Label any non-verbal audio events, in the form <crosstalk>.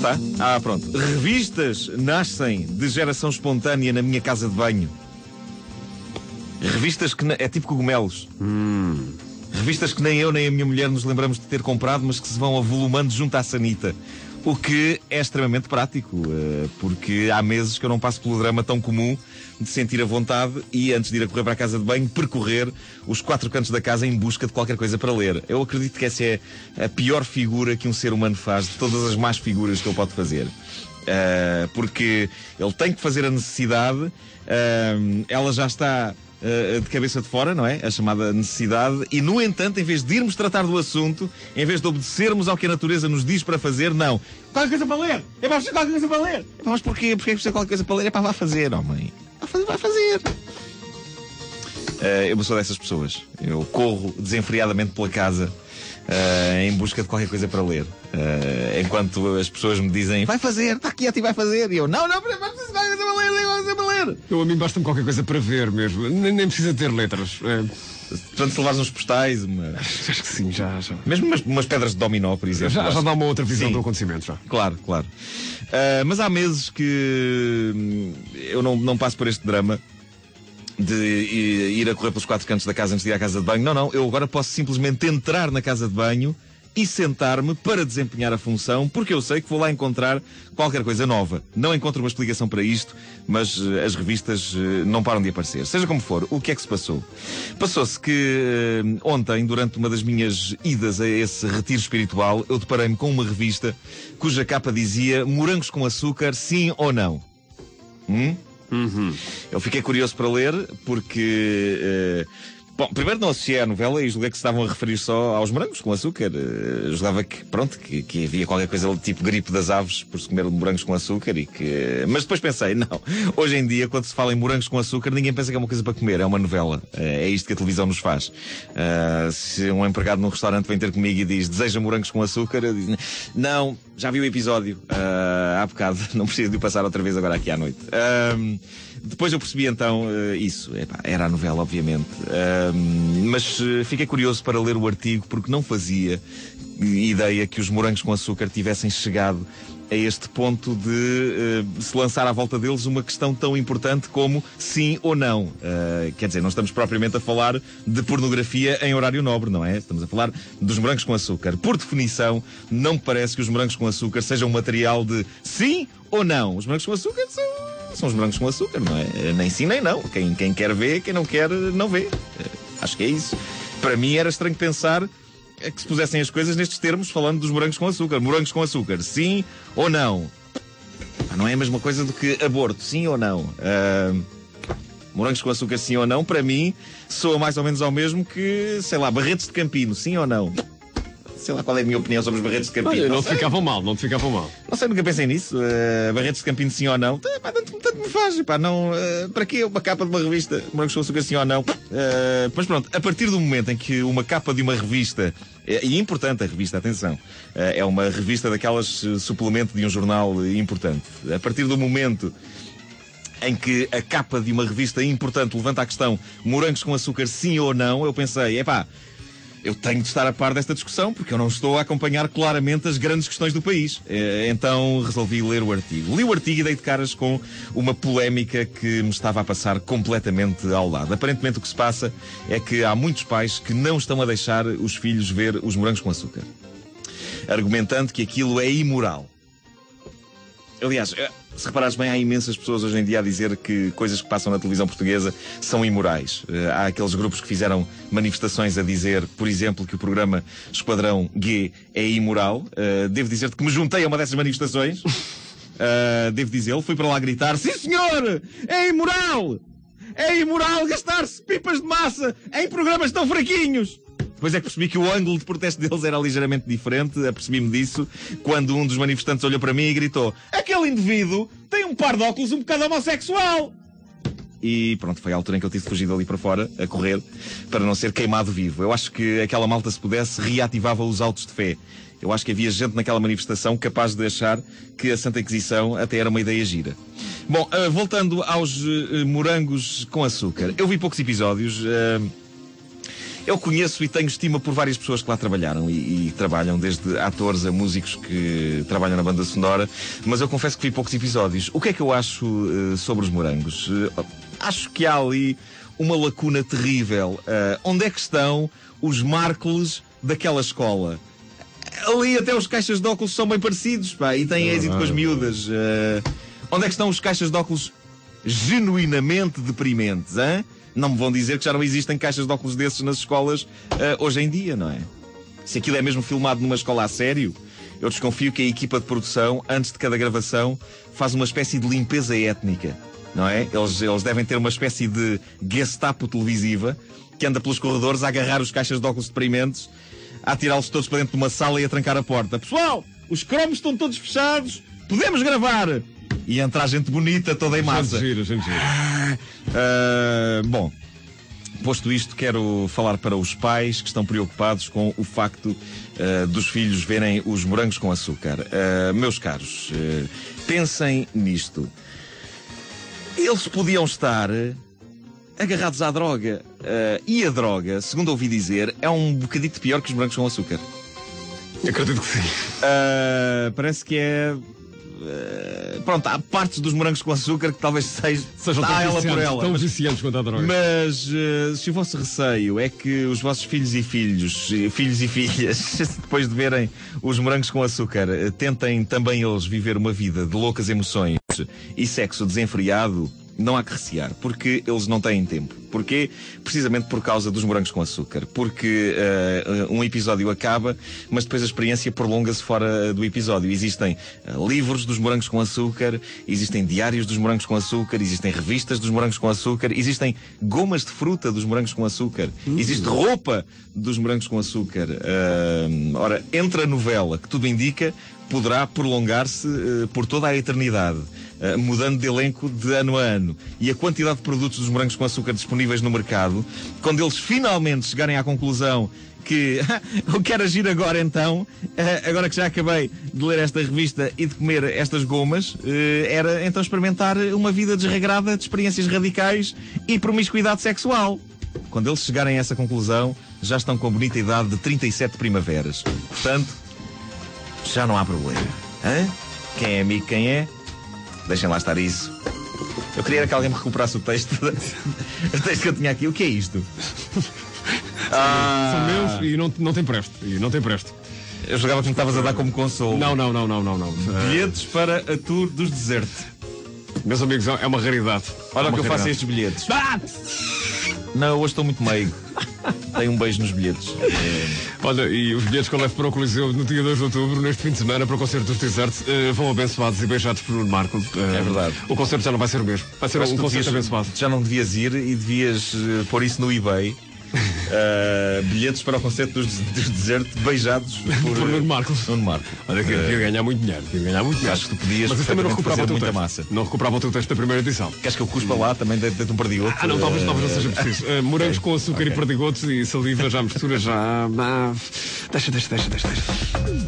está. Ah, pronto. Revistas nascem de geração espontânea na minha casa de banho. Revistas que. É tipo cogumelos. Hum. Revistas que nem eu nem a minha mulher nos lembramos de ter comprado, mas que se vão avolumando junto à sanita. O que é extremamente prático, eh, porque há meses que eu não passo pelo drama tão comum de sentir a vontade e, antes de ir a correr para a casa de banho, percorrer os quatro cantos da casa em busca de qualquer coisa para ler. Eu acredito que essa é a pior figura que um ser humano faz de todas as más figuras que ele pode fazer. Uh, porque ele tem que fazer a necessidade, uh, ela já está uh, de cabeça de fora, não é? A chamada necessidade. E, no entanto, em vez de irmos tratar do assunto, em vez de obedecermos ao que a natureza nos diz para fazer, não. Qualquer coisa para ler! É para qualquer coisa para ler! Mas porquê? Porquê é que precisa qualquer coisa para ler? É para lá fazer, homem. Vai fazer. Vai fazer. Uh, eu sou dessas pessoas. Eu corro desenfreadamente pela casa uh, em busca de qualquer coisa para ler. Uh, enquanto as pessoas me dizem, vai fazer, está quieto e vai fazer. E eu, não, não, vai coisa para ler, coisa para ler. Eu, a mim basta-me qualquer coisa para ver mesmo. Nem, nem precisa ter letras. É. Portanto, se levares uns postais, uma... acho que sim, já. já. Mesmo umas, umas, pedras de dominó, por exemplo. Já, já dá uma outra visão sim. do acontecimento, já. Claro, claro. Uh, mas há meses que hum, eu não, não passo por este drama de ir a correr pelos quatro cantos da casa antes de ir à casa de banho. Não, não. Eu agora posso simplesmente entrar na casa de banho e sentar-me para desempenhar a função, porque eu sei que vou lá encontrar qualquer coisa nova. Não encontro uma explicação para isto, mas uh, as revistas uh, não param de aparecer. Seja como for, o que é que se passou? Passou-se que uh, ontem, durante uma das minhas idas a esse retiro espiritual, eu deparei-me com uma revista cuja capa dizia morangos com açúcar, sim ou não. Hum? Uhum. Eu fiquei curioso para ler porque. Bom, primeiro não associei à novela e julguei que se estavam a referir só aos morangos com açúcar. Uh, julgava que, pronto, que, que, havia qualquer coisa tipo gripe das aves por se comer morangos com açúcar e que... Mas depois pensei, não. Hoje em dia, quando se fala em morangos com açúcar, ninguém pensa que é uma coisa para comer, é uma novela. Uh, é isto que a televisão nos faz. Uh, se um empregado num restaurante vem ter comigo e diz, deseja morangos com açúcar, eu digo, não, já vi o episódio há bocado, <laughs> não preciso de o passar outra vez agora aqui à noite. Depois eu percebi então uh, isso. Epá, era a novela, obviamente. Uh, mas uh, fiquei curioso para ler o artigo porque não fazia ideia que os morangos com açúcar tivessem chegado a este ponto de uh, se lançar à volta deles uma questão tão importante como sim ou não. Uh, quer dizer, não estamos propriamente a falar de pornografia em horário nobre, não é? Estamos a falar dos morangos com açúcar. Por definição, não me parece que os morangos com açúcar sejam material de sim ou não. Os morangos com açúcar são, são os morangos com açúcar, não é? Nem sim nem não. Quem, quem quer ver, quem não quer, não vê. Uh, acho que é isso. Para mim era estranho pensar que se pusessem as coisas nestes termos, falando dos morangos com açúcar. Morangos com açúcar, sim ou não? Não é a mesma coisa do que aborto, sim ou não? Uh, morangos com açúcar, sim ou não? Para mim, soa mais ou menos ao mesmo que, sei lá, barretes de campino, sim ou não? sei lá qual é a minha opinião sobre os barretes de campino. Olha, não, não te ficavam mal, não te ficavam mal. Não sei, nunca pensei nisso. Uh, barretes de campino sim ou não. Tanto, tanto faz. Pá, não, uh, para quê uma capa de uma revista? Morangos com açúcar sim ou não? Uh, mas pronto, a partir do momento em que uma capa de uma revista, e é importante a revista, atenção, é uma revista daquelas suplemento de um jornal importante. A partir do momento em que a capa de uma revista importante levanta a questão morangos com açúcar sim ou não, eu pensei, é pá, eu tenho de estar a par desta discussão porque eu não estou a acompanhar claramente as grandes questões do país. Eh, então resolvi ler o artigo. Li o artigo e dei de caras com uma polémica que me estava a passar completamente ao lado. Aparentemente o que se passa é que há muitos pais que não estão a deixar os filhos ver os morangos com açúcar, argumentando que aquilo é imoral. Aliás, eh, se reparares bem, há imensas pessoas hoje em dia a dizer que coisas que passam na televisão portuguesa são imorais. Eh, há aqueles grupos que fizeram manifestações a dizer, por exemplo, que o programa Esquadrão G é imoral. Eh, devo dizer-te que me juntei a uma dessas manifestações. <laughs> devo dizê-lo, fui para lá gritar: Sim, senhor! É imoral! É imoral gastar-se pipas de massa em programas tão fraquinhos! Depois é que percebi que o ângulo de protesto deles era ligeiramente diferente, apercebi-me disso, quando um dos manifestantes olhou para mim e gritou: Aquele indivíduo tem um par de óculos um bocado homossexual! E pronto, foi a altura em que eu tive de fugir dali para fora, a correr, para não ser queimado vivo. Eu acho que aquela malta, se pudesse, reativava os autos de fé. Eu acho que havia gente naquela manifestação capaz de achar que a Santa Inquisição até era uma ideia gira. Bom, uh, voltando aos uh, morangos com açúcar. Eu vi poucos episódios. Eu conheço e tenho estima por várias pessoas que lá trabalharam e, e trabalham, desde atores a músicos que trabalham na banda sonora, mas eu confesso que vi poucos episódios. O que é que eu acho uh, sobre os morangos? Uh, acho que há ali uma lacuna terrível. Uh, onde é que estão os Marcos daquela escola? Ali até os caixas de óculos são bem parecidos, pá, e têm êxito com as miúdas. onde é que estão os caixas de óculos genuinamente deprimentes, hein? Não me vão dizer que já não existem caixas de óculos desses nas escolas uh, hoje em dia, não é? Se aquilo é mesmo filmado numa escola a sério, eu desconfio que a equipa de produção, antes de cada gravação, faz uma espécie de limpeza étnica, não é? Eles, eles devem ter uma espécie de gestapo televisiva que anda pelos corredores a agarrar os caixas de óculos deprimentes, a tirá-los todos para dentro de uma sala e a trancar a porta. Pessoal, os cromos estão todos fechados, podemos gravar! E entra a gente bonita, toda em massa. Gente gira, gente gira. Uh, bom, posto isto, quero falar para os pais que estão preocupados com o facto uh, dos filhos verem os morangos com açúcar. Uh, meus caros, pensem nisto. Eles podiam estar agarrados à droga. e a droga, segundo ouvi dizer, é um bocadito pior que os morangos com açúcar. Acredito que sim. parece que é Uh, pronto, há partes dos morangos com açúcar que talvez seja, sejam tão, ela por ela. tão viciantes quanto a droga. Mas uh, se o vosso receio é que os vossos filhos e filhos, filhos e filhas, <laughs> depois de verem os morangos com açúcar, uh, tentem também eles viver uma vida de loucas emoções e sexo desenfreado, não há que recear, porque eles não têm tempo. Porquê? Precisamente por causa dos morangos com açúcar. Porque uh, um episódio acaba, mas depois a experiência prolonga-se fora do episódio. Existem uh, livros dos morangos com açúcar, existem diários dos morangos com açúcar, existem revistas dos morangos com açúcar, existem gomas de fruta dos morangos com açúcar, uhum. existe roupa dos morangos com açúcar. Uh, ora, entre a novela, que tudo indica, poderá prolongar-se uh, por toda a eternidade, uh, mudando de elenco de ano a ano. E a quantidade de produtos dos morangos com açúcar disponíveis no mercado, quando eles finalmente chegarem à conclusão que <laughs> eu quero agir agora então, uh, agora que já acabei de ler esta revista e de comer estas gomas, era então experimentar uma vida desregrada de experiências radicais e promiscuidade sexual. Quando eles chegarem a essa conclusão, já estão com a bonita idade de 37 primaveras. Portanto, já não há problema. Quem é amigo, quem é? Deixem lá estar isso. Eu queria que alguém me recuperasse o texto. <laughs> o texto que eu tinha aqui. O que é isto? Ah. São meus e não, não tem presto. E não tem presto. Eu jogava que me estavas a dar como consolo. Não, não, não, não, não, não. Bilhetes para a tour dos desertos. Meus amigos, é uma raridade. Olha é o que eu faço estes bilhetes. Ah! Não, hoje estou muito meigo. Tenho um beijo nos bilhetes. <laughs> Olha, e os bilhetes que eu levo para o Coliseu no dia 2 de outubro, neste fim de semana, para o concerto dos Desertos, uh, vão abençoados e beijados por Marco. Uh, é verdade. O concerto já não vai ser o mesmo. Vai ser um concerto devias, abençoado. Já não devias ir e devias uh, pôr isso no eBay. Uh, bilhetes para o concerto dos, dos desertos beijados <laughs> por, por Nuno Marcos. Nuno Marcos. Olha que uh, ganhar muito dinheiro. Ia ganhar muito dinheiro. Acho que tu podias Mas também não recuperava o teu muita texto. massa. Não recuperava o teu texto da primeira edição. Queres que eu cuspa lá também dentro de um perdigoto? Ah, não, talvez, talvez não seja preciso. Uh, morangos okay. com açúcar <laughs> okay. e perdigotos e saliva já mistura já. deixa, deixa, deixa, deixa. deixa.